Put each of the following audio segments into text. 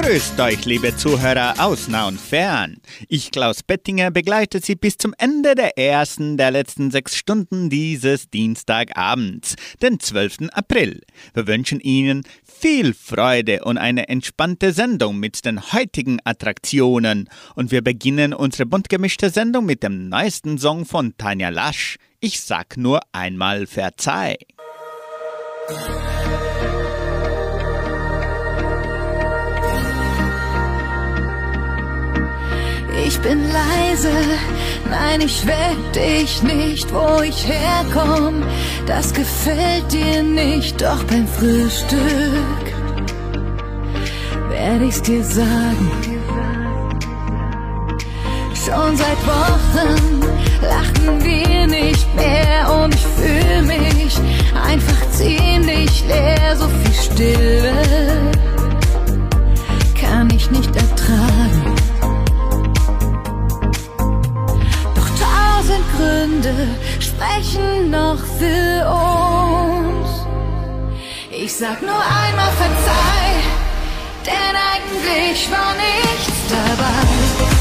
Grüßt euch, liebe Zuhörer aus nah und fern. Ich, Klaus Bettinger, begleite Sie bis zum Ende der ersten der letzten sechs Stunden dieses Dienstagabends, den 12. April. Wir wünschen Ihnen viel Freude und eine entspannte Sendung mit den heutigen Attraktionen. Und wir beginnen unsere bunt gemischte Sendung mit dem neuesten Song von Tanja Lasch. Ich sag nur einmal Verzeih. Ich bin leise, nein, ich weck dich nicht, wo ich herkomm. Das gefällt dir nicht, doch beim Frühstück werde ich's dir sagen. Schon seit Wochen lachen wir nicht mehr und ich fühle mich einfach ziemlich leer. So viel Stille kann ich nicht ertragen. Tausend Gründe sprechen noch für uns. Ich sag nur einmal verzeih, denn eigentlich war nichts dabei.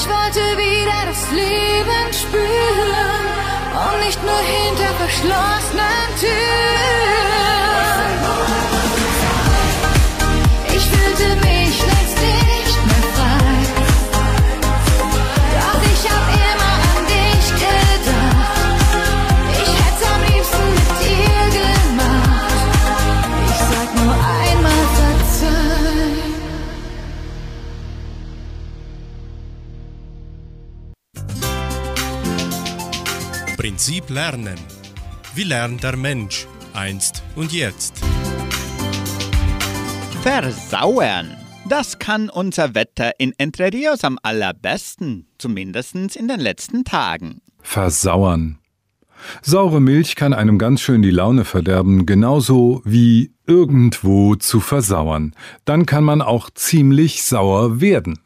Ich wollte wieder das Leben spüren und nicht nur hinter verschlossenen Türen. Lernen. Wie lernt der Mensch einst und jetzt? Versauern. Das kann unser Wetter in Entre Rios am allerbesten, zumindest in den letzten Tagen. Versauern. Saure Milch kann einem ganz schön die Laune verderben, genauso wie irgendwo zu versauern. Dann kann man auch ziemlich sauer werden.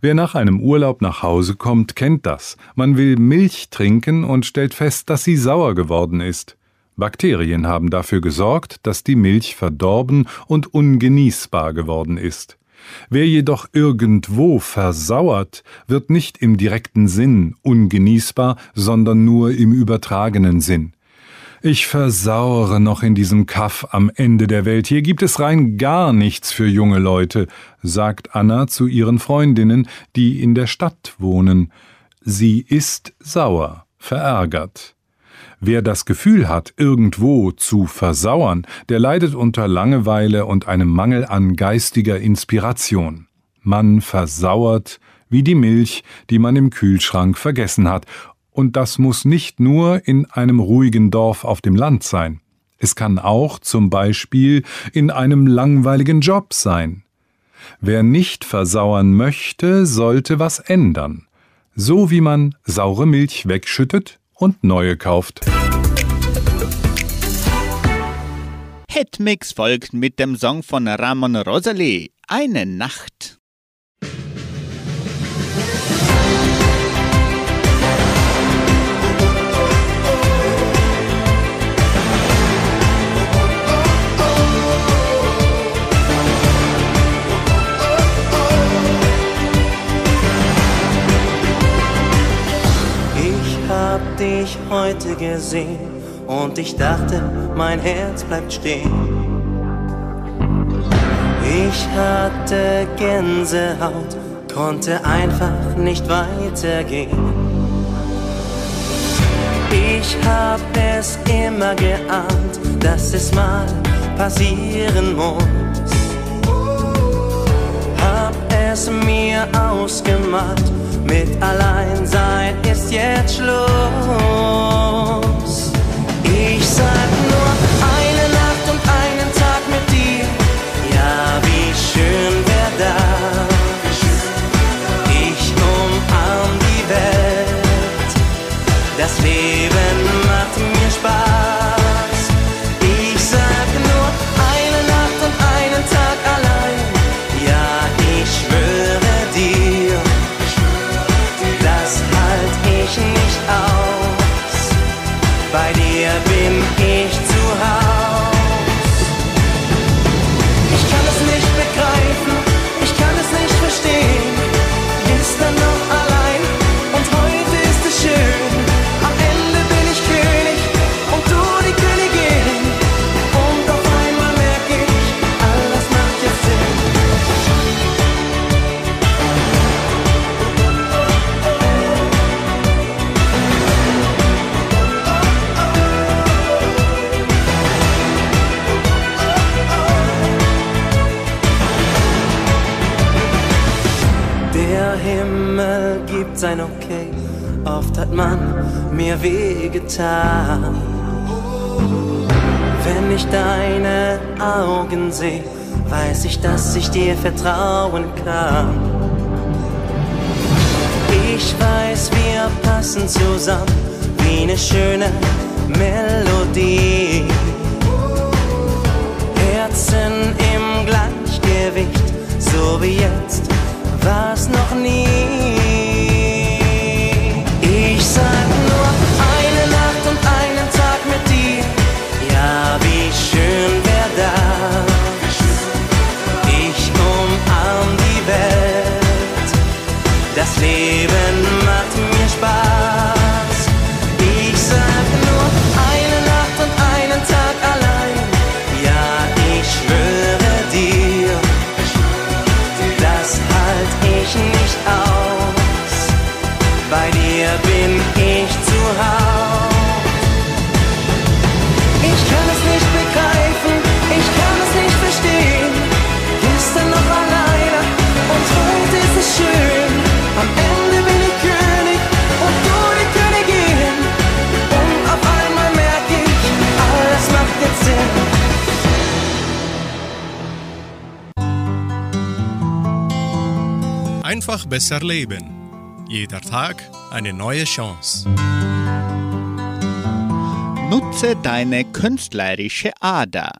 Wer nach einem Urlaub nach Hause kommt, kennt das. Man will Milch trinken und stellt fest, dass sie sauer geworden ist. Bakterien haben dafür gesorgt, dass die Milch verdorben und ungenießbar geworden ist. Wer jedoch irgendwo versauert, wird nicht im direkten Sinn ungenießbar, sondern nur im übertragenen Sinn. Ich versauere noch in diesem Kaff am Ende der Welt. Hier gibt es rein gar nichts für junge Leute, sagt Anna zu ihren Freundinnen, die in der Stadt wohnen. Sie ist sauer, verärgert. Wer das Gefühl hat, irgendwo zu versauern, der leidet unter Langeweile und einem Mangel an geistiger Inspiration. Man versauert wie die Milch, die man im Kühlschrank vergessen hat, und das muss nicht nur in einem ruhigen Dorf auf dem Land sein. Es kann auch zum Beispiel in einem langweiligen Job sein. Wer nicht versauern möchte, sollte was ändern. So wie man saure Milch wegschüttet und neue kauft. Hitmix folgt mit dem Song von Ramon Rosalie, Eine Nacht. Dich heute gesehen und ich dachte, mein Herz bleibt stehen. Ich hatte Gänsehaut, konnte einfach nicht weitergehen. Ich hab es immer geahnt, dass es mal passieren muss. Hab es mir ausgemalt mit Alleinsein ist jetzt Schluss. Ich sag nur weiß ich, dass ich dir vertrauen kann. Ich weiß, wir passen zusammen wie eine schöne Melodie. Herzen im Gleichgewicht, so wie jetzt war's noch nie. Besser leben. Jeder Tag eine neue Chance. Nutze deine künstlerische Ader.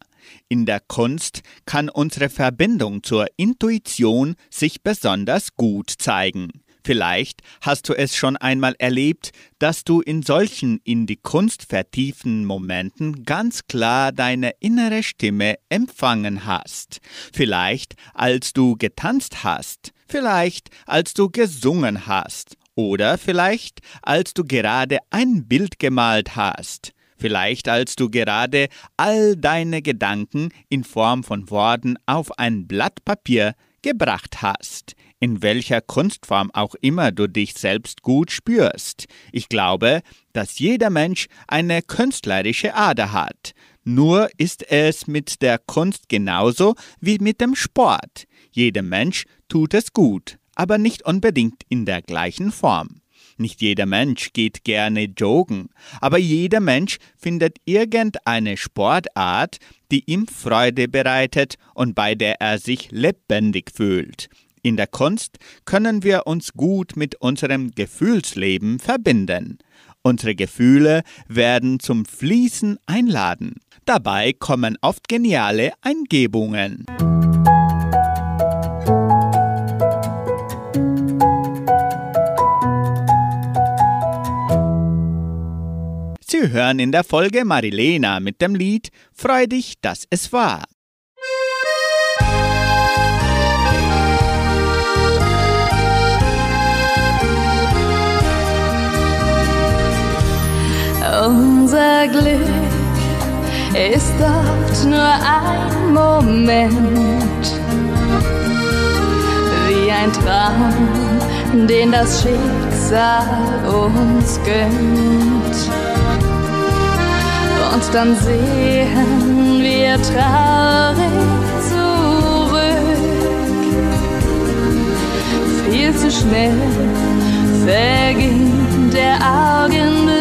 In der Kunst kann unsere Verbindung zur Intuition sich besonders gut zeigen. Vielleicht hast du es schon einmal erlebt, dass du in solchen in die Kunst vertieften Momenten ganz klar deine innere Stimme empfangen hast. Vielleicht als du getanzt hast, vielleicht als du gesungen hast oder vielleicht als du gerade ein Bild gemalt hast. Vielleicht als du gerade all deine Gedanken in Form von Worten auf ein Blatt Papier gebracht hast, in welcher Kunstform auch immer du dich selbst gut spürst. Ich glaube, dass jeder Mensch eine künstlerische Ader hat. Nur ist es mit der Kunst genauso wie mit dem Sport. Jeder Mensch tut es gut, aber nicht unbedingt in der gleichen Form. Nicht jeder Mensch geht gerne joggen, aber jeder Mensch findet irgendeine Sportart, die ihm Freude bereitet und bei der er sich lebendig fühlt. In der Kunst können wir uns gut mit unserem Gefühlsleben verbinden. Unsere Gefühle werden zum Fließen einladen. Dabei kommen oft geniale Eingebungen. Sie hören in der Folge Marilena mit dem Lied Freu dich, dass es war. Unser Glück ist oft nur ein Moment, wie ein Traum, den das Schicksal uns gönnt und dann sehen wir traurig zurück. Viel zu schnell verging der Augenblick.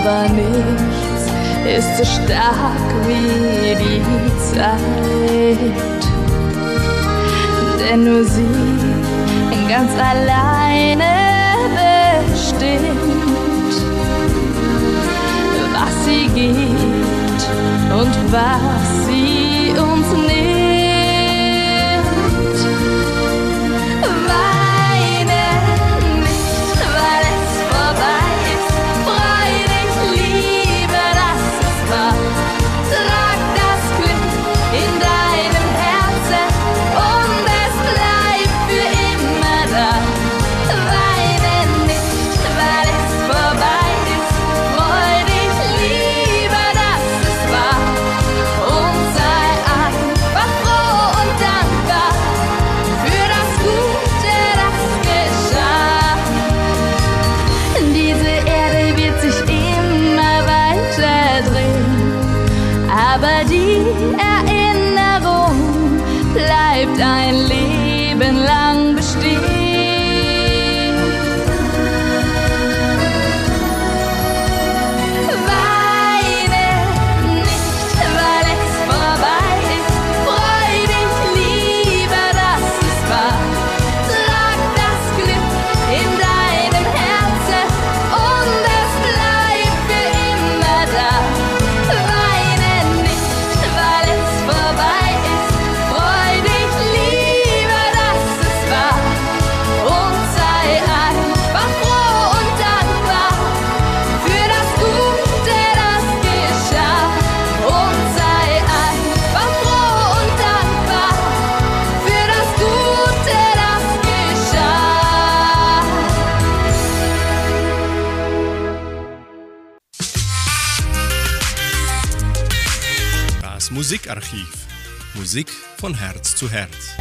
Aber nichts ist so stark wie die Zeit. Denn nur sie ganz alleine bestimmt, was sie gibt und was sie uns nimmt. Musikarchiv. Musik von Herz zu Herz.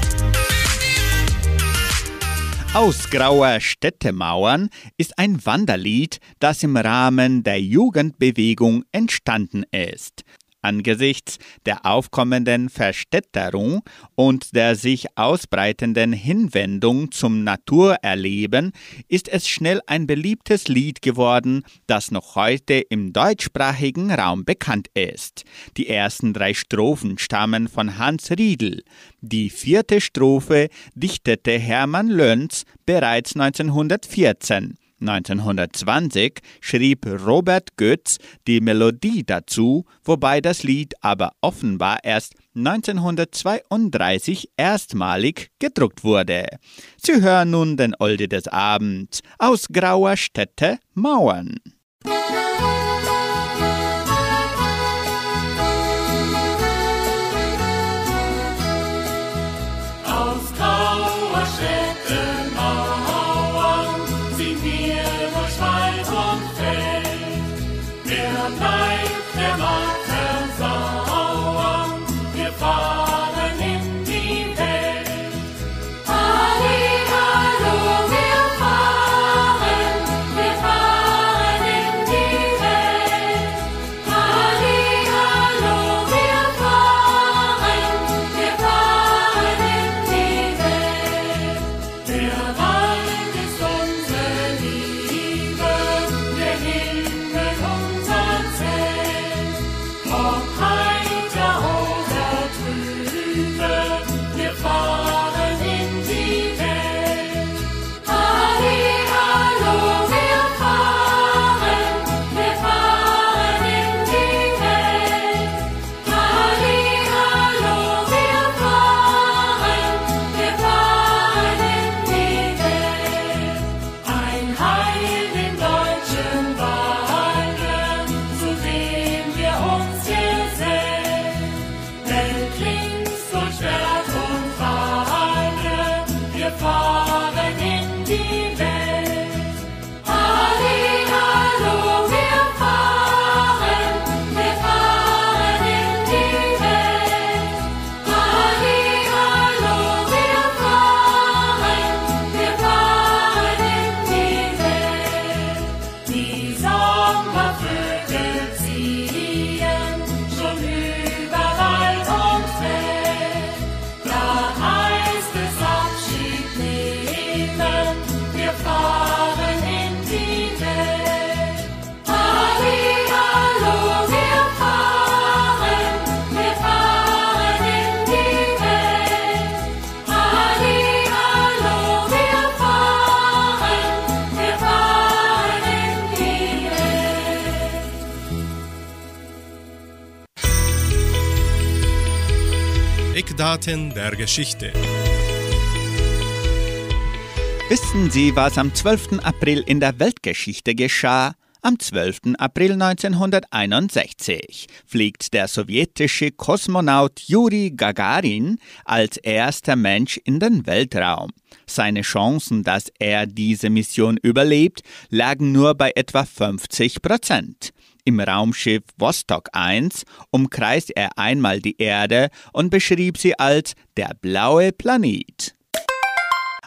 Aus grauer Städtemauern ist ein Wanderlied, das im Rahmen der Jugendbewegung entstanden ist. Angesichts der aufkommenden Verstädterung und der sich ausbreitenden Hinwendung zum Naturerleben ist es schnell ein beliebtes Lied geworden, das noch heute im deutschsprachigen Raum bekannt ist. Die ersten drei Strophen stammen von Hans Riedel. Die vierte Strophe dichtete Hermann Lönz bereits 1914. 1920 schrieb Robert Götz die Melodie dazu, wobei das Lied aber offenbar erst 1932 erstmalig gedruckt wurde. Sie hören nun den Olde des Abends aus grauer Städte Mauern. Eckdaten der Geschichte. Wissen Sie, was am 12. April in der Weltgeschichte geschah? Am 12. April 1961 fliegt der sowjetische Kosmonaut Juri Gagarin als erster Mensch in den Weltraum. Seine Chancen, dass er diese Mission überlebt, lagen nur bei etwa 50 Prozent. Im Raumschiff Vostok 1 umkreist er einmal die Erde und beschrieb sie als der blaue Planet.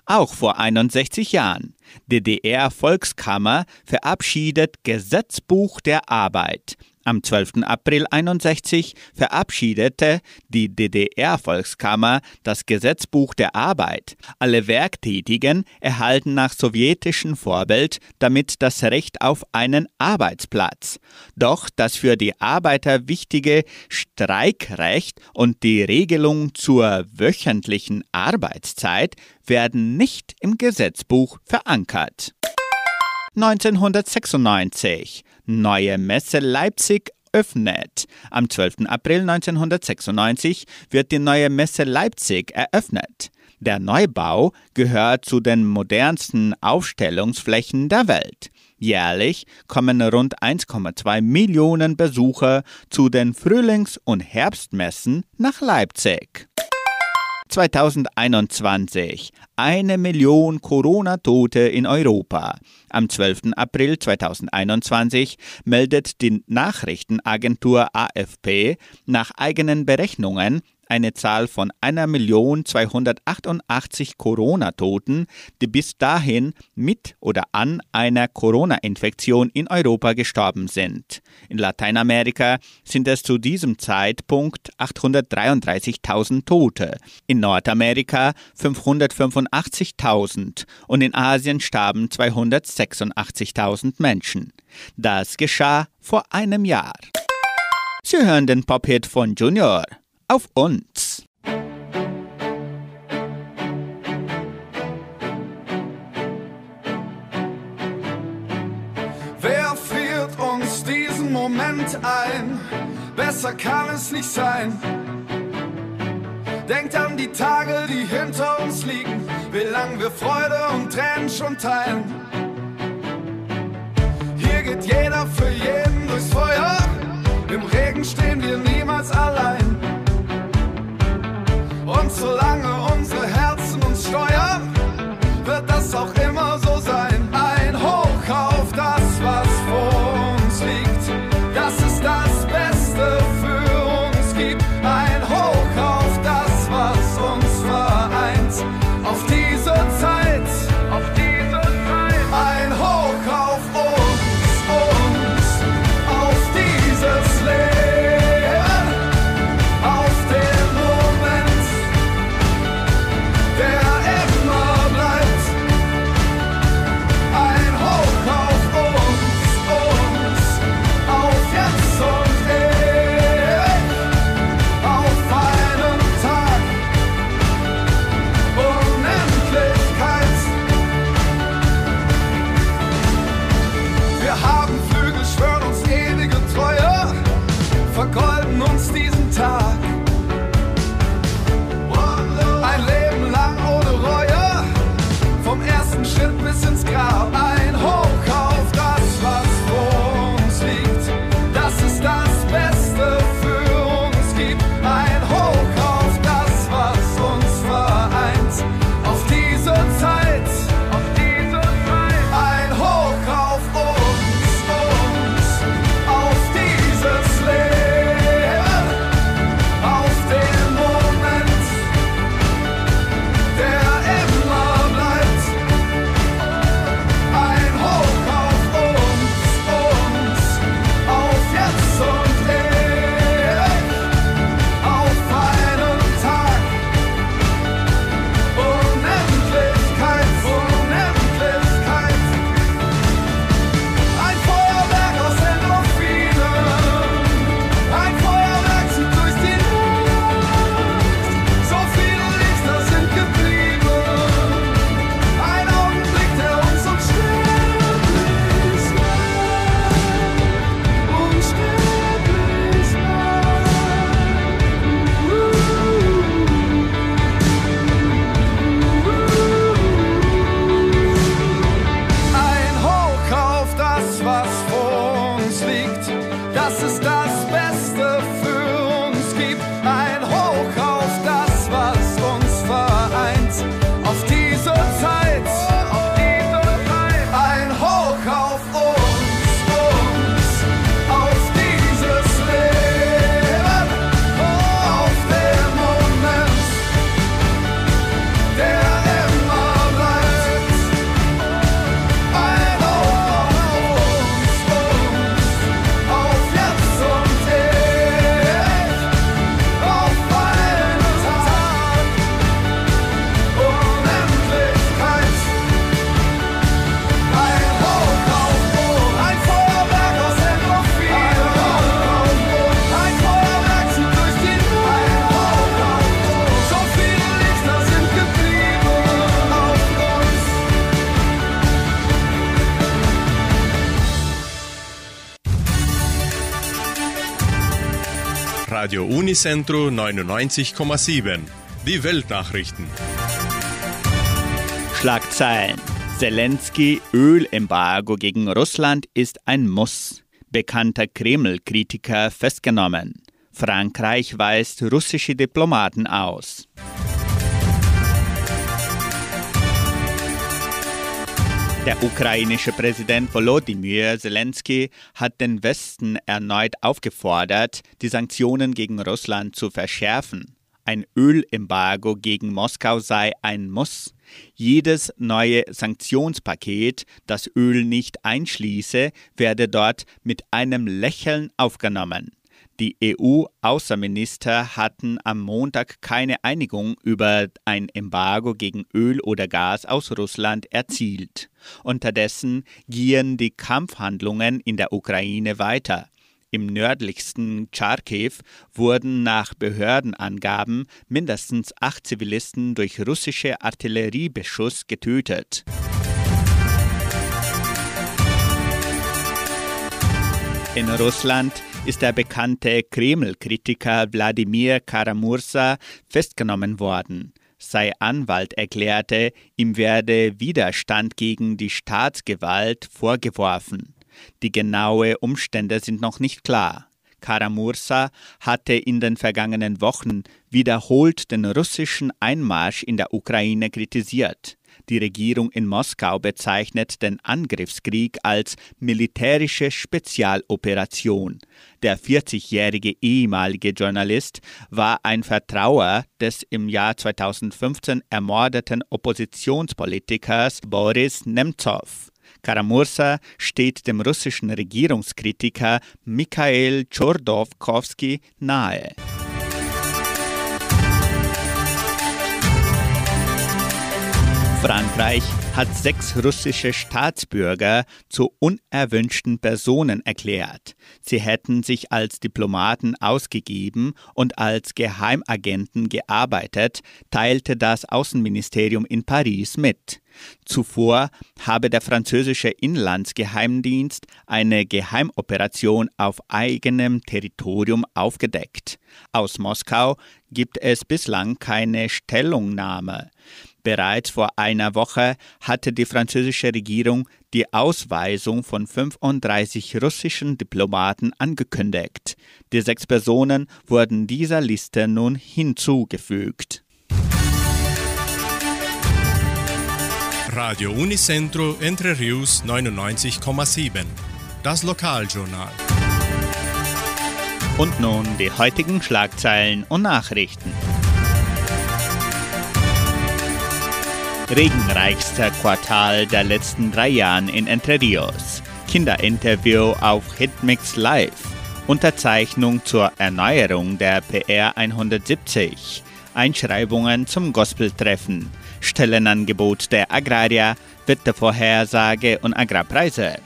Auch vor 61 Jahren. DDR-Volkskammer verabschiedet Gesetzbuch der Arbeit. Am 12. April 61 verabschiedete die DDR-Volkskammer das Gesetzbuch der Arbeit. Alle Werktätigen erhalten nach sowjetischem Vorbild damit das Recht auf einen Arbeitsplatz. Doch das für die Arbeiter wichtige Streikrecht und die Regelung zur wöchentlichen Arbeitszeit werden nicht im Gesetzbuch verankert. 1996 Neue Messe Leipzig öffnet. Am 12. April 1996 wird die neue Messe Leipzig eröffnet. Der Neubau gehört zu den modernsten Aufstellungsflächen der Welt. Jährlich kommen rund 1,2 Millionen Besucher zu den Frühlings- und Herbstmessen nach Leipzig. 2021 eine Million Corona-Tote in Europa. Am 12. April 2021 meldet die Nachrichtenagentur AFP nach eigenen Berechnungen eine Zahl von 1.288 Corona-Toten, die bis dahin mit oder an einer Corona-Infektion in Europa gestorben sind. In Lateinamerika sind es zu diesem Zeitpunkt 833.000 Tote, in Nordamerika 585.000 und in Asien starben 286.000 Menschen. Das geschah vor einem Jahr. Sie hören den Pop-Hit von Junior auf uns. Wer führt uns diesen Moment ein? Besser kann es nicht sein. Denkt an die Tage, die hinter uns liegen, wie lang wir Freude und Tränen schon teilen. Hier geht jeder für jeden durchs Feuer, im Regen stehen wir niemals allein. und solange Radio Unicentro 99,7. Die Weltnachrichten. Schlagzeilen. Zelensky Ölembargo gegen Russland ist ein Muss. Bekannter Kreml-Kritiker festgenommen. Frankreich weist russische Diplomaten aus. Der ukrainische Präsident Volodymyr Zelensky hat den Westen erneut aufgefordert, die Sanktionen gegen Russland zu verschärfen. Ein Ölembargo gegen Moskau sei ein Muss. Jedes neue Sanktionspaket, das Öl nicht einschließe, werde dort mit einem Lächeln aufgenommen. Die EU-Außenminister hatten am Montag keine Einigung über ein Embargo gegen Öl oder Gas aus Russland erzielt. Unterdessen gehen die Kampfhandlungen in der Ukraine weiter. Im nördlichsten Charkiw wurden nach Behördenangaben mindestens acht Zivilisten durch russische Artilleriebeschuss getötet. In Russland ist der bekannte Kreml-Kritiker Wladimir Karamursa festgenommen worden. Sein Anwalt erklärte, ihm werde Widerstand gegen die Staatsgewalt vorgeworfen. Die genauen Umstände sind noch nicht klar. Karamursa hatte in den vergangenen Wochen wiederholt den russischen Einmarsch in der Ukraine kritisiert. Die Regierung in Moskau bezeichnet den Angriffskrieg als militärische Spezialoperation. Der 40-jährige ehemalige Journalist war ein Vertrauer des im Jahr 2015 ermordeten Oppositionspolitikers Boris Nemtsov. Karamursa steht dem russischen Regierungskritiker Mikhail Chodorkowski nahe. Frankreich hat sechs russische Staatsbürger zu unerwünschten Personen erklärt. Sie hätten sich als Diplomaten ausgegeben und als Geheimagenten gearbeitet, teilte das Außenministerium in Paris mit. Zuvor habe der französische Inlandsgeheimdienst eine Geheimoperation auf eigenem Territorium aufgedeckt. Aus Moskau gibt es bislang keine Stellungnahme. Bereits vor einer Woche hatte die französische Regierung die Ausweisung von 35 russischen Diplomaten angekündigt. Die sechs Personen wurden dieser Liste nun hinzugefügt. Radio Unicentro Entre Rius 99,7. Das Lokaljournal. Und nun die heutigen Schlagzeilen und Nachrichten. Regenreichster Quartal der letzten drei Jahren in Entre Rios. Kinderinterview auf Hitmix Live. Unterzeichnung zur Erneuerung der PR 170. Einschreibungen zum Gospeltreffen. Stellenangebot der Agraria, Wettervorhersage und Agrarpreise.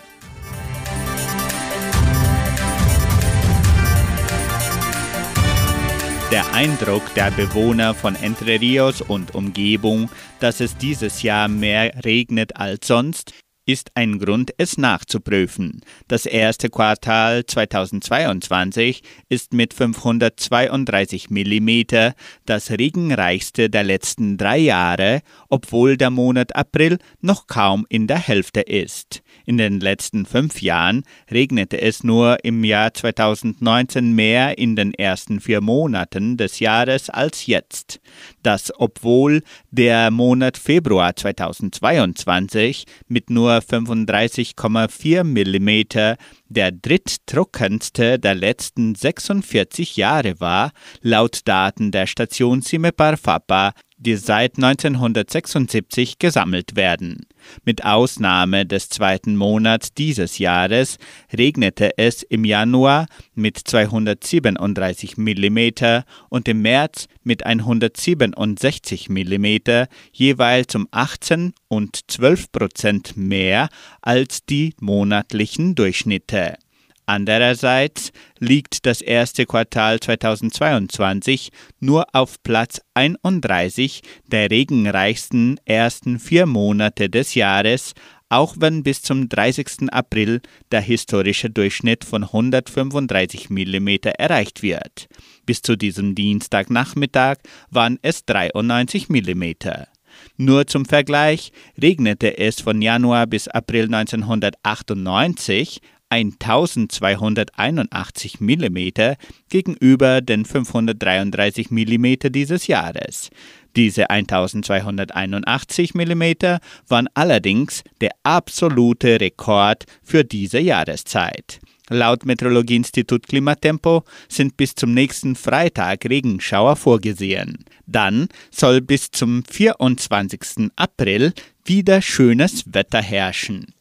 Der Eindruck der Bewohner von Entre Rios und Umgebung, dass es dieses Jahr mehr regnet als sonst, ist ein Grund, es nachzuprüfen. Das erste Quartal 2022 ist mit 532 mm das regenreichste der letzten drei Jahre, obwohl der Monat April noch kaum in der Hälfte ist. In den letzten fünf Jahren regnete es nur im Jahr 2019 mehr in den ersten vier Monaten des Jahres als jetzt. Das obwohl der Monat Februar 2022 mit nur 35,4 mm der dritttrockenste der letzten 46 Jahre war, laut Daten der Station Simeparfapa die seit 1976 gesammelt werden. Mit Ausnahme des zweiten Monats dieses Jahres regnete es im Januar mit 237 mm und im März mit 167 mm, jeweils um 18 und 12 Prozent mehr als die monatlichen Durchschnitte. Andererseits liegt das erste Quartal 2022 nur auf Platz 31 der regenreichsten ersten vier Monate des Jahres, auch wenn bis zum 30. April der historische Durchschnitt von 135 mm erreicht wird. Bis zu diesem Dienstagnachmittag waren es 93 mm. Nur zum Vergleich regnete es von Januar bis April 1998 1281 mm gegenüber den 533 mm dieses Jahres. Diese 1281 mm waren allerdings der absolute Rekord für diese Jahreszeit. Laut Meteorologieinstitut Klimatempo sind bis zum nächsten Freitag Regenschauer vorgesehen. Dann soll bis zum 24. April wieder schönes Wetter herrschen.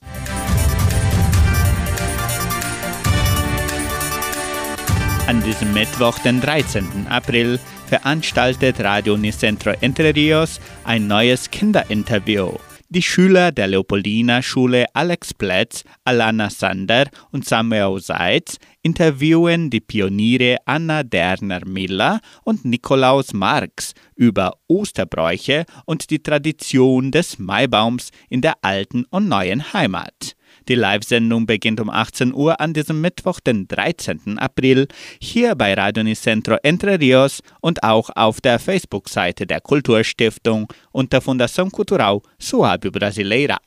An diesem Mittwoch, den 13. April, veranstaltet Radio Nicentro Entre Rios ein neues Kinderinterview. Die Schüler der Leopoldina Schule Alex Plätz, Alana Sander und Samuel Seitz interviewen die Pioniere Anna Derner-Miller und Nikolaus Marx über Osterbräuche und die Tradition des Maibaums in der alten und neuen Heimat. Die Live-Sendung beginnt um 18 Uhr an diesem Mittwoch, den 13. April, hier bei Radio Nicentro Entre Rios und auch auf der Facebook-Seite der Kulturstiftung unter Fundação Cultural Suave Brasileira.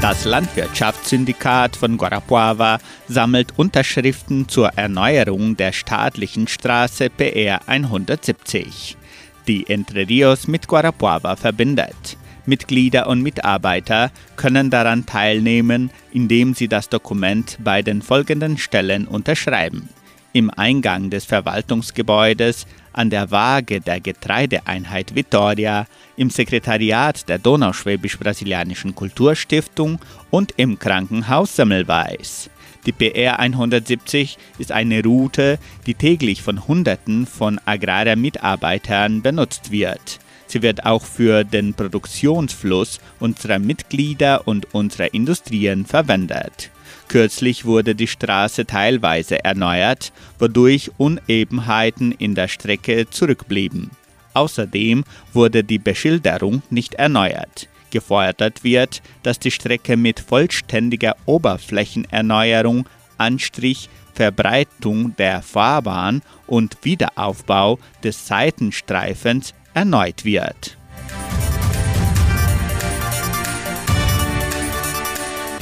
Das Landwirtschaftssyndikat von Guarapuava sammelt Unterschriften zur Erneuerung der staatlichen Straße PR 170 die Entre Rios mit Guarapuava verbindet. Mitglieder und Mitarbeiter können daran teilnehmen, indem sie das Dokument bei den folgenden Stellen unterschreiben. Im Eingang des Verwaltungsgebäudes, an der Waage der Getreideeinheit Vitoria, im Sekretariat der Donauschwäbisch-Brasilianischen Kulturstiftung und im Krankenhaus Semmelweis. Die PR 170 ist eine Route, die täglich von Hunderten von Agrarmitarbeitern benutzt wird. Sie wird auch für den Produktionsfluss unserer Mitglieder und unserer Industrien verwendet. Kürzlich wurde die Straße teilweise erneuert, wodurch Unebenheiten in der Strecke zurückblieben. Außerdem wurde die Beschilderung nicht erneuert. Gefordert wird, dass die Strecke mit vollständiger Oberflächenerneuerung, Anstrich, Verbreitung der Fahrbahn und Wiederaufbau des Seitenstreifens erneut wird.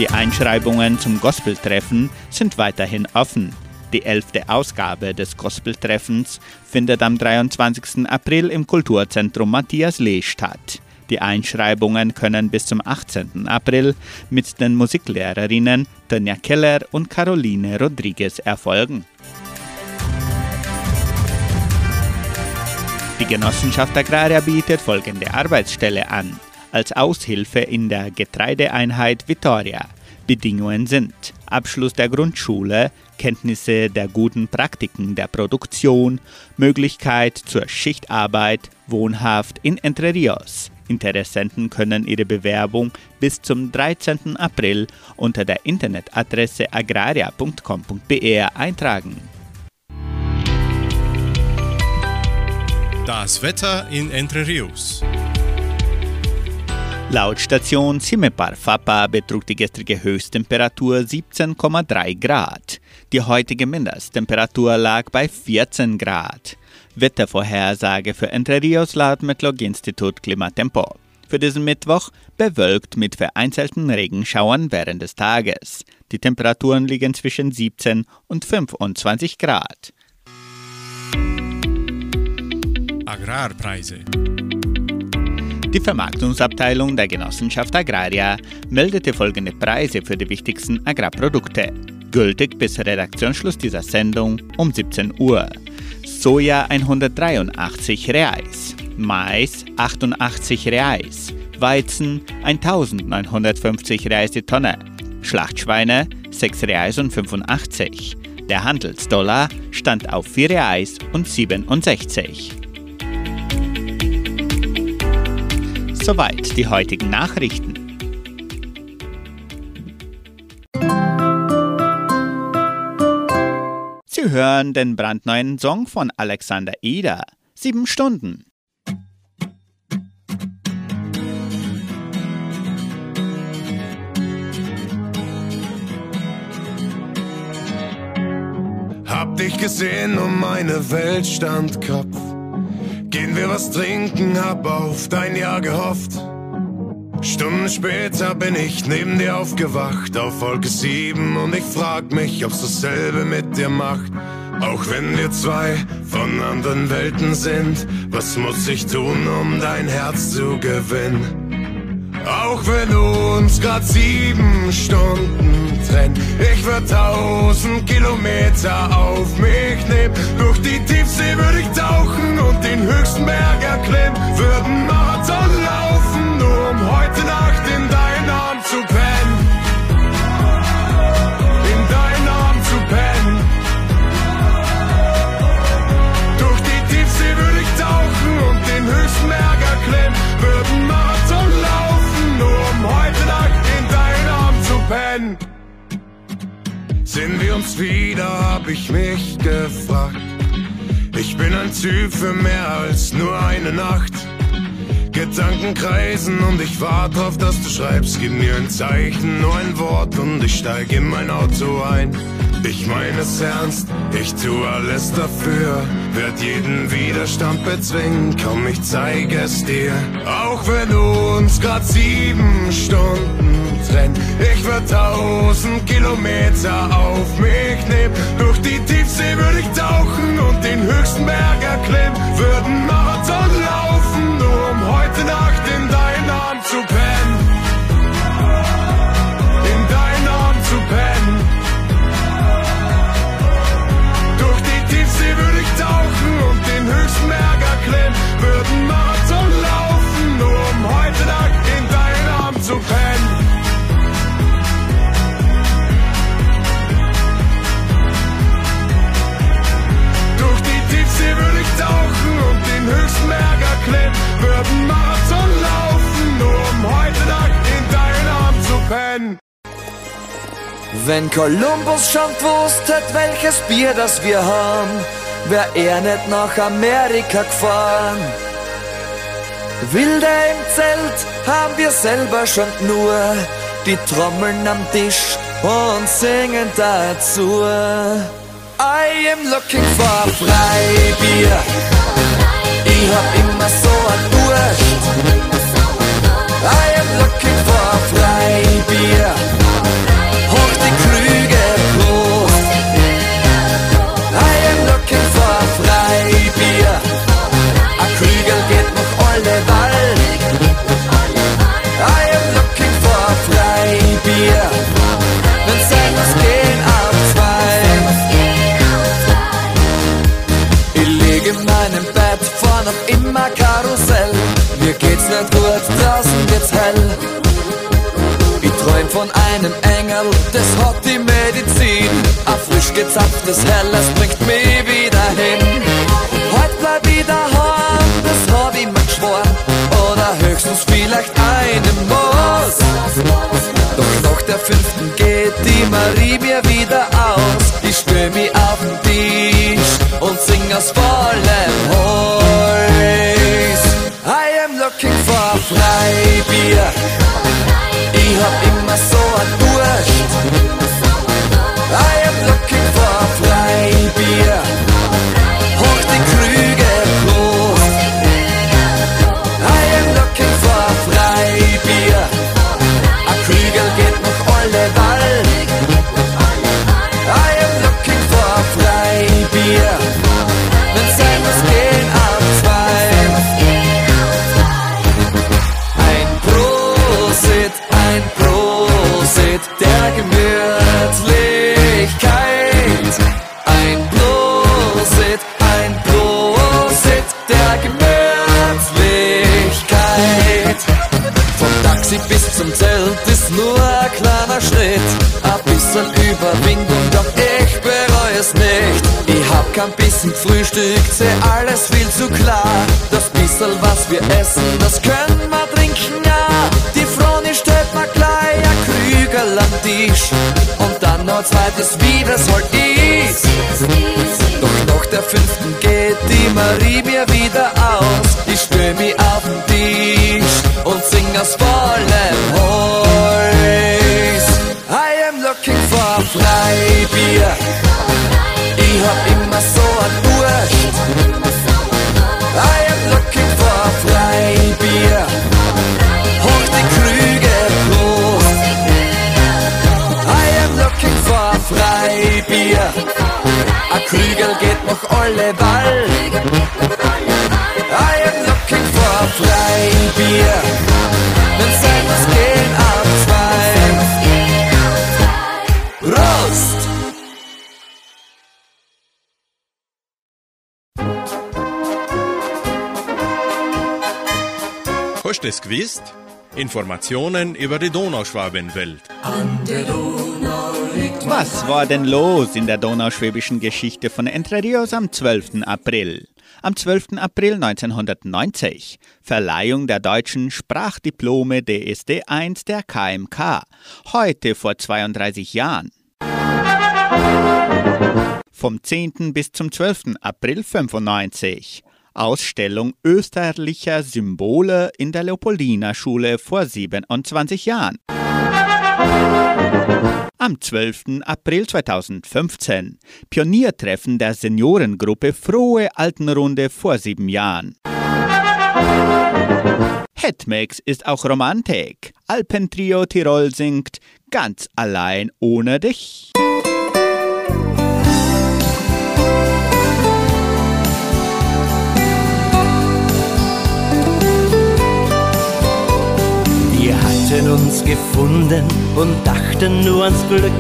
Die Einschreibungen zum Gospeltreffen sind weiterhin offen. Die elfte Ausgabe des Gospeltreffens findet am 23. April im Kulturzentrum Matthias Lee statt. Die Einschreibungen können bis zum 18. April mit den Musiklehrerinnen Tanja Keller und Caroline Rodriguez erfolgen. Die Genossenschaft Agraria bietet folgende Arbeitsstelle an. Als Aushilfe in der Getreideeinheit Vitoria. Bedingungen sind Abschluss der Grundschule, Kenntnisse der guten Praktiken der Produktion, Möglichkeit zur Schichtarbeit, wohnhaft in Entre Rios. Interessenten können ihre Bewerbung bis zum 13. April unter der Internetadresse agraria.com.br eintragen. Das Wetter in Entre Rios. Laut Station Cimepar Fapa betrug die gestrige Höchsttemperatur 17,3 Grad. Die heutige Mindesttemperatur lag bei 14 Grad. Wettervorhersage für Entre Rios laut Metlog-Institut Klimatempo. Für diesen Mittwoch bewölkt mit vereinzelten Regenschauern während des Tages. Die Temperaturen liegen zwischen 17 und 25 Grad. Agrarpreise. Die Vermarktungsabteilung der Genossenschaft Agraria meldete folgende Preise für die wichtigsten Agrarprodukte. Gültig bis Redaktionsschluss dieser Sendung um 17 Uhr. Soja 183 Reais, Mais 88 Reais, Weizen 1950 Reais die Tonne, Schlachtschweine 6 Reais und 85. Der Handelsdollar stand auf 4 Reais und 67. Soweit die heutigen Nachrichten. Sie hören den brandneuen Song von Alexander Eder. Sieben Stunden. Hab dich gesehen und meine Welt stand Kopf. Gehen wir was trinken, hab auf dein Ja gehofft. Stunden später bin ich neben dir aufgewacht auf Wolke 7 und ich frag mich, ob's dasselbe mit dir macht. Auch wenn wir zwei von anderen Welten sind, was muss ich tun, um dein Herz zu gewinnen? Auch wenn uns grad sieben Stunden trennen, ich würd tausend Kilometer auf mich nehmen. Durch die Tiefsee würde ich tauchen höchsten Berg erklimmen. Würden Marathon laufen, nur um heute Nacht in deinen Arm zu pennen. In deinen Arm zu pennen. Durch die Tiefsee würde ich tauchen und den höchsten Berg erklimmen. Würden Marathon laufen, nur um heute Nacht in deinen Arm zu pennen. Sehen wir uns wieder, hab ich mich gefragt. Ich bin ein Typ für mehr als nur eine Nacht. Gedanken kreisen und ich warte drauf, dass du schreibst. Gib mir ein Zeichen, nur ein Wort und ich steig in mein Auto ein. Ich meine es ernst, ich tu alles dafür. Werd jeden Widerstand bezwingen, komm, ich zeig es dir. Auch wenn uns grad sieben Stunden trennen, ich würd tausend Kilometer auf mich nehmen. Durch die Tiefsee würde ich tauchen und den höchsten Berg erklimmen. Würden Marathon laufen, nur um heute Nacht in deinen Arm zu pennen. Tiefsee würde ich tauchen und den höchsten Berg erklimmen. Würden Marathon laufen, nur um heute Nacht in deinen Arm zu pennen. Durch die Tiefsee würde ich tauchen und den höchsten Berg erklimmen. Würden Marathon laufen, nur um heute Nacht in deinen Arm zu pennen. Wenn Kolumbus schon gewusst welches Bier das wir haben, wär er nicht nach Amerika gefahren. Wilde im Zelt haben wir selber schon nur die Trommeln am Tisch und singen dazu. I am looking for Freibier. Ich hab immer so ein Durst. I am looking for Freibier. Von einem Engel, das hat die Medizin. Ein frisch gezapftes Helles bringt mich wieder hin. Heute bleib ich daheim, das hab ich mir geschworen. Oder höchstens vielleicht eine Maus. Doch nach der fünften geht die Marie mir wieder aus. Ich stell mich auf den Tisch und sing aus vollem Hals. I am looking for Freibier. Ich hab immer der Gemütlichkeit. Ein Prosit, ein Prosit der Gemütlichkeit. Vom Taxi bis zum Zelt ist nur ein kleiner Schritt. Ein bisschen Überwindung, doch ich bereue es nicht. Ich hab kein bisschen Frühstück, seh alles viel zu klar. Das bisschen, was wir essen, das können Tisch. Und dann noch ein zweites, wie das halt ist. Doch nach der fünften geht die Marie mir wieder aus. Ich stell mich auf den Tisch und sing aus vollem Hals. I am looking for Freibier. Volleyball. I am looking for a flying beer. Mit sechs gehen ab zwei. Prost! Hast du es gewusst? Informationen über die Donauschwabenwelt. An der Donau. Was war denn los in der donauschwäbischen Geschichte von Entre Rios am 12. April? Am 12. April 1990 Verleihung der deutschen Sprachdiplome DSD1 der KMK. Heute vor 32 Jahren. Vom 10. bis zum 12. April 95 Ausstellung österlicher Symbole in der Leopoldina Schule vor 27 Jahren. Am 12. April 2015 Pioniertreffen der Seniorengruppe Frohe Altenrunde vor sieben Jahren. Hetmex ist auch Romantik. Alpentrio Tirol singt Ganz allein ohne dich. Hatten uns gefunden und dachten nur ans Glück,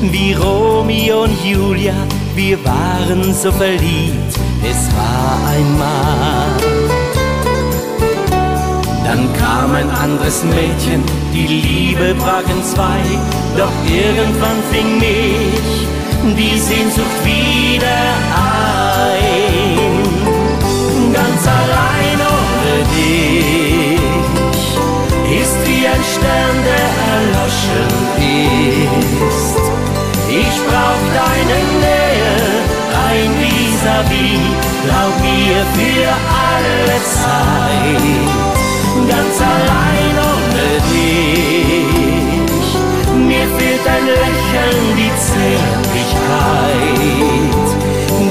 wie Romeo und Julia, wir waren so verliebt, es war einmal. Dann kam ein anderes Mädchen, die Liebe brach in zwei, doch irgendwann fing mich die Sehnsucht wieder ein. Ich brauch deine Nähe, ein Vis-à-vis, glaub mir für alle Zeit. Ganz allein ohne dich, mir fehlt ein Lächeln, die Zärtlichkeit.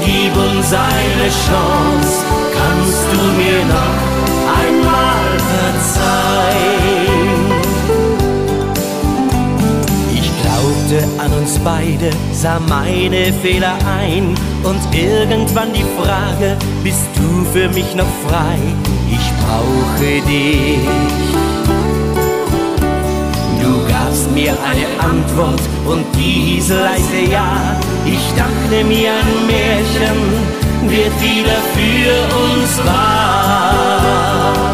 Gib uns eine Chance, kannst du mir noch einmal verzeihen. Glaubte an uns beide, sah meine Fehler ein und irgendwann die Frage, bist du für mich noch frei? Ich brauche dich. Du gabst mir eine Antwort und dies leise Ja. Ich dachte mir, ein Märchen wird wieder für uns wahr.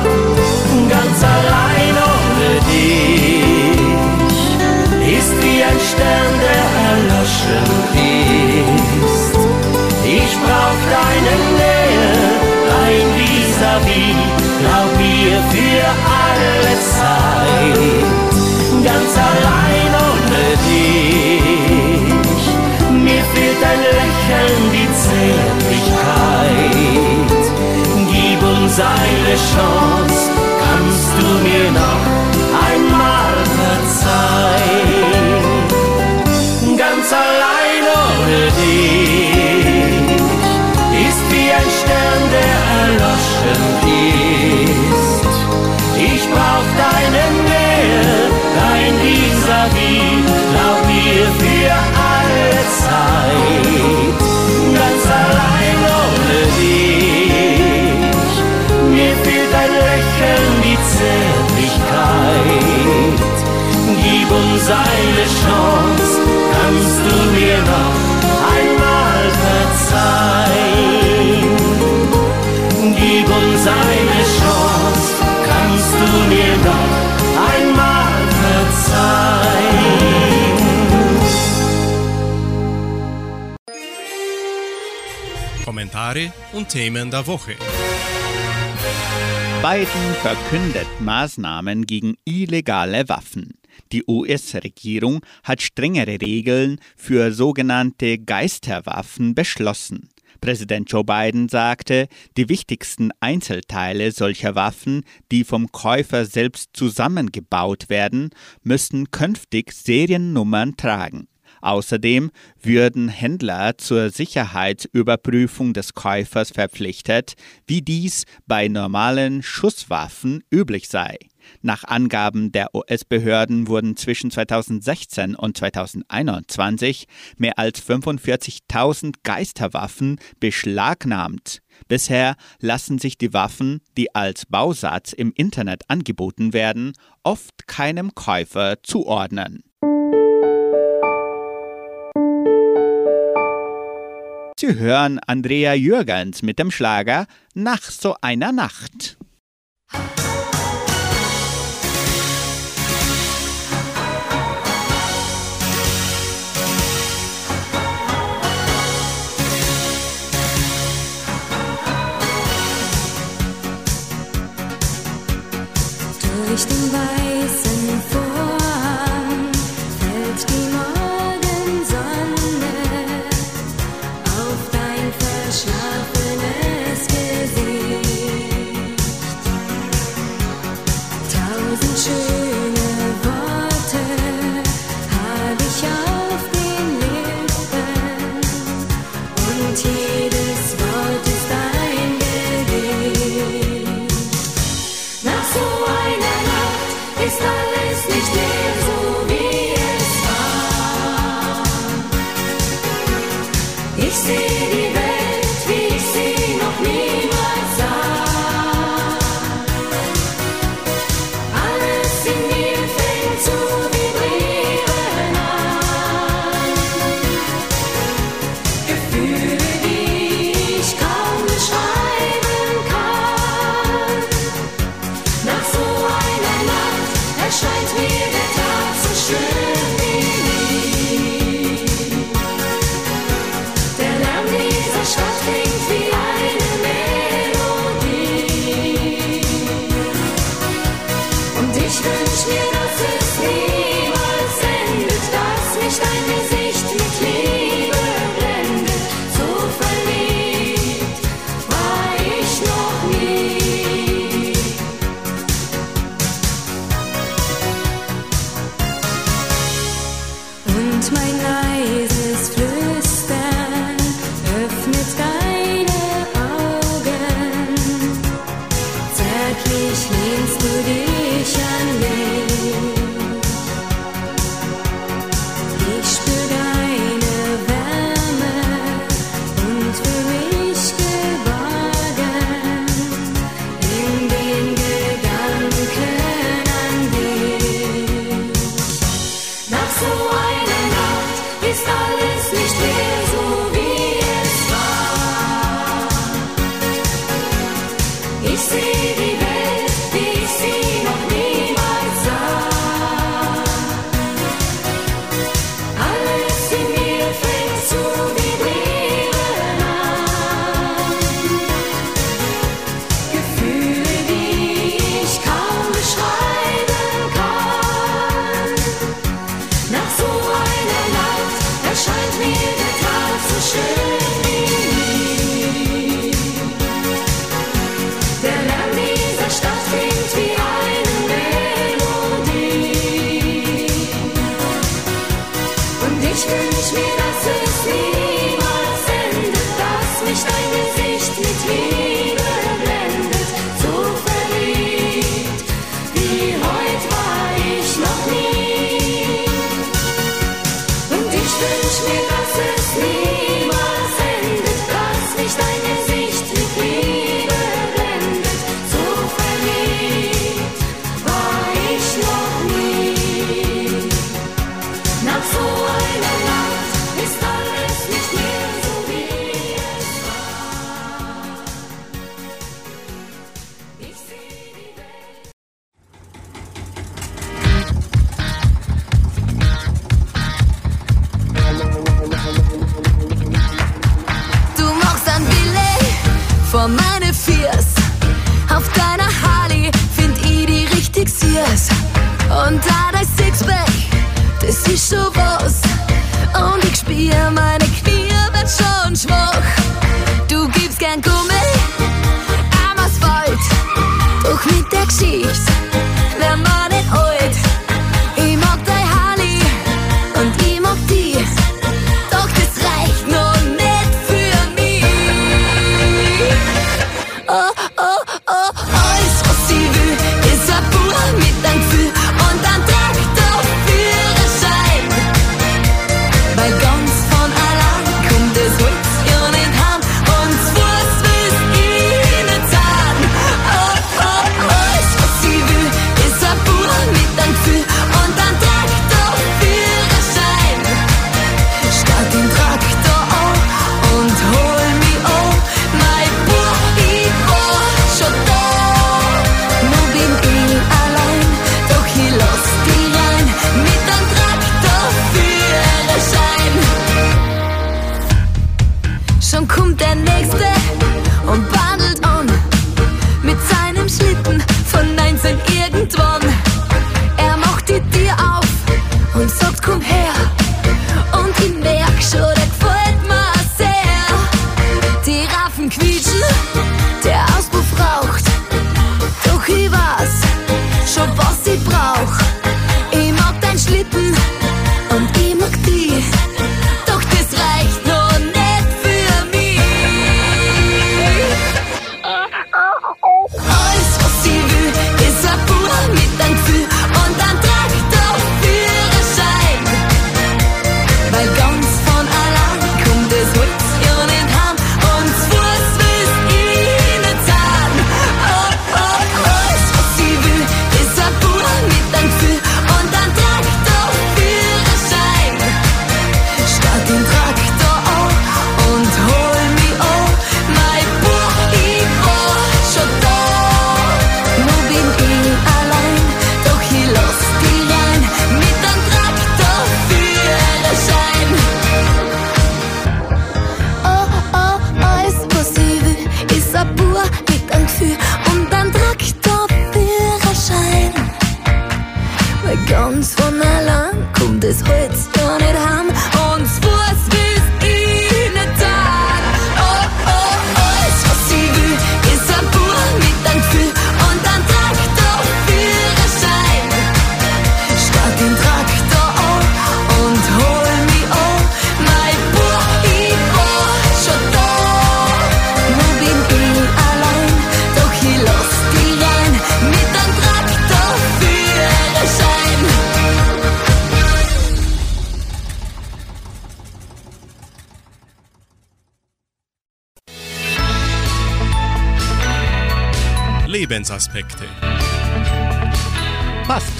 Vis-à-vis, glaub mir für alle Zeit. Ganz allein ohne dich, mir fehlt ein Lächeln, die Zärtlichkeit. Gib uns eine Chance, kannst du mir noch Gib uns eine Chance, kannst du mir noch einmal verzeihen. Gib uns eine Chance, kannst du mir noch einmal verzeihen. Kommentare und Themen der Woche. Biden verkündet Maßnahmen gegen illegale Waffen. Die US-Regierung hat strengere Regeln für sogenannte Geisterwaffen beschlossen. Präsident Joe Biden sagte, die wichtigsten Einzelteile solcher Waffen, die vom Käufer selbst zusammengebaut werden, müssen künftig Seriennummern tragen. Außerdem würden Händler zur Sicherheitsüberprüfung des Käufers verpflichtet, wie dies bei normalen Schusswaffen üblich sei. Nach Angaben der US-Behörden wurden zwischen 2016 und 2021 mehr als 45.000 Geisterwaffen beschlagnahmt. Bisher lassen sich die Waffen, die als Bausatz im Internet angeboten werden, oft keinem Käufer zuordnen. Sie hören Andrea Jürgens mit dem Schlager Nach so einer Nacht. não estou e se divertir.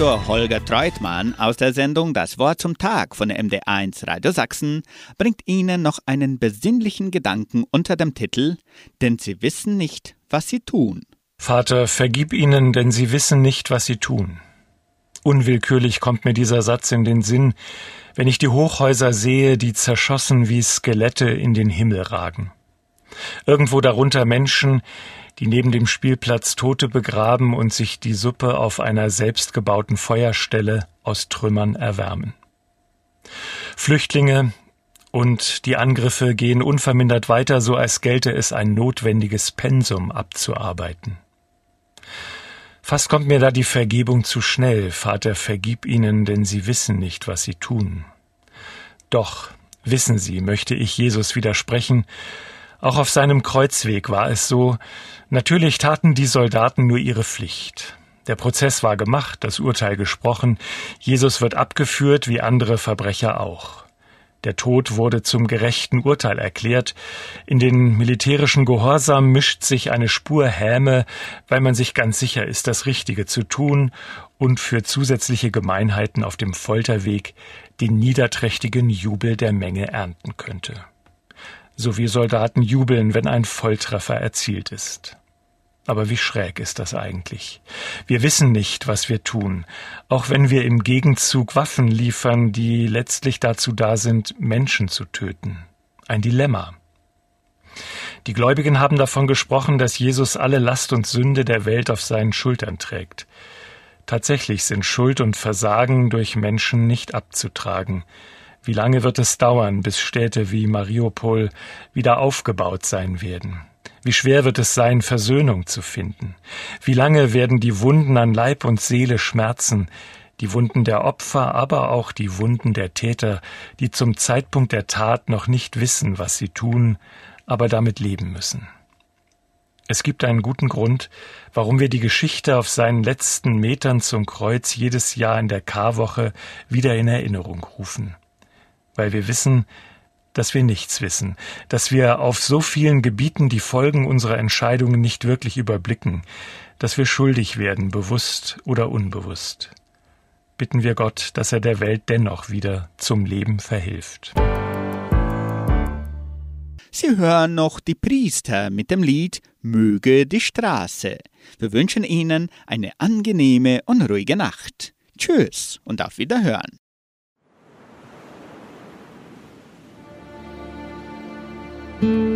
Pastor Holger Treutmann aus der Sendung Das Wort zum Tag von der MD1 Radio Sachsen bringt Ihnen noch einen besinnlichen Gedanken unter dem Titel Denn sie wissen nicht, was sie tun. Vater, vergib ihnen, denn sie wissen nicht, was sie tun. Unwillkürlich kommt mir dieser Satz in den Sinn, wenn ich die Hochhäuser sehe, die zerschossen wie Skelette in den Himmel ragen. Irgendwo darunter Menschen, die neben dem Spielplatz Tote begraben und sich die Suppe auf einer selbstgebauten Feuerstelle aus Trümmern erwärmen. Flüchtlinge und die Angriffe gehen unvermindert weiter, so als gelte es ein notwendiges Pensum abzuarbeiten. Fast kommt mir da die Vergebung zu schnell. Vater, vergib ihnen, denn sie wissen nicht, was sie tun. Doch, wissen Sie, möchte ich Jesus widersprechen, auch auf seinem Kreuzweg war es so, natürlich taten die Soldaten nur ihre Pflicht. Der Prozess war gemacht, das Urteil gesprochen, Jesus wird abgeführt wie andere Verbrecher auch. Der Tod wurde zum gerechten Urteil erklärt. In den militärischen Gehorsam mischt sich eine Spur Häme, weil man sich ganz sicher ist, das Richtige zu tun und für zusätzliche Gemeinheiten auf dem Folterweg den niederträchtigen Jubel der Menge ernten könnte so wie Soldaten jubeln, wenn ein Volltreffer erzielt ist. Aber wie schräg ist das eigentlich? Wir wissen nicht, was wir tun, auch wenn wir im Gegenzug Waffen liefern, die letztlich dazu da sind, Menschen zu töten. Ein Dilemma. Die Gläubigen haben davon gesprochen, dass Jesus alle Last und Sünde der Welt auf seinen Schultern trägt. Tatsächlich sind Schuld und Versagen durch Menschen nicht abzutragen. Wie lange wird es dauern, bis Städte wie Mariupol wieder aufgebaut sein werden? Wie schwer wird es sein, Versöhnung zu finden? Wie lange werden die Wunden an Leib und Seele schmerzen, die Wunden der Opfer, aber auch die Wunden der Täter, die zum Zeitpunkt der Tat noch nicht wissen, was sie tun, aber damit leben müssen. Es gibt einen guten Grund, warum wir die Geschichte auf seinen letzten Metern zum Kreuz jedes Jahr in der Karwoche wieder in Erinnerung rufen weil wir wissen, dass wir nichts wissen, dass wir auf so vielen Gebieten die Folgen unserer Entscheidungen nicht wirklich überblicken, dass wir schuldig werden, bewusst oder unbewusst. Bitten wir Gott, dass er der Welt dennoch wieder zum Leben verhilft. Sie hören noch die Priester mit dem Lied Möge die Straße. Wir wünschen Ihnen eine angenehme und ruhige Nacht. Tschüss und auf Wiederhören. Möge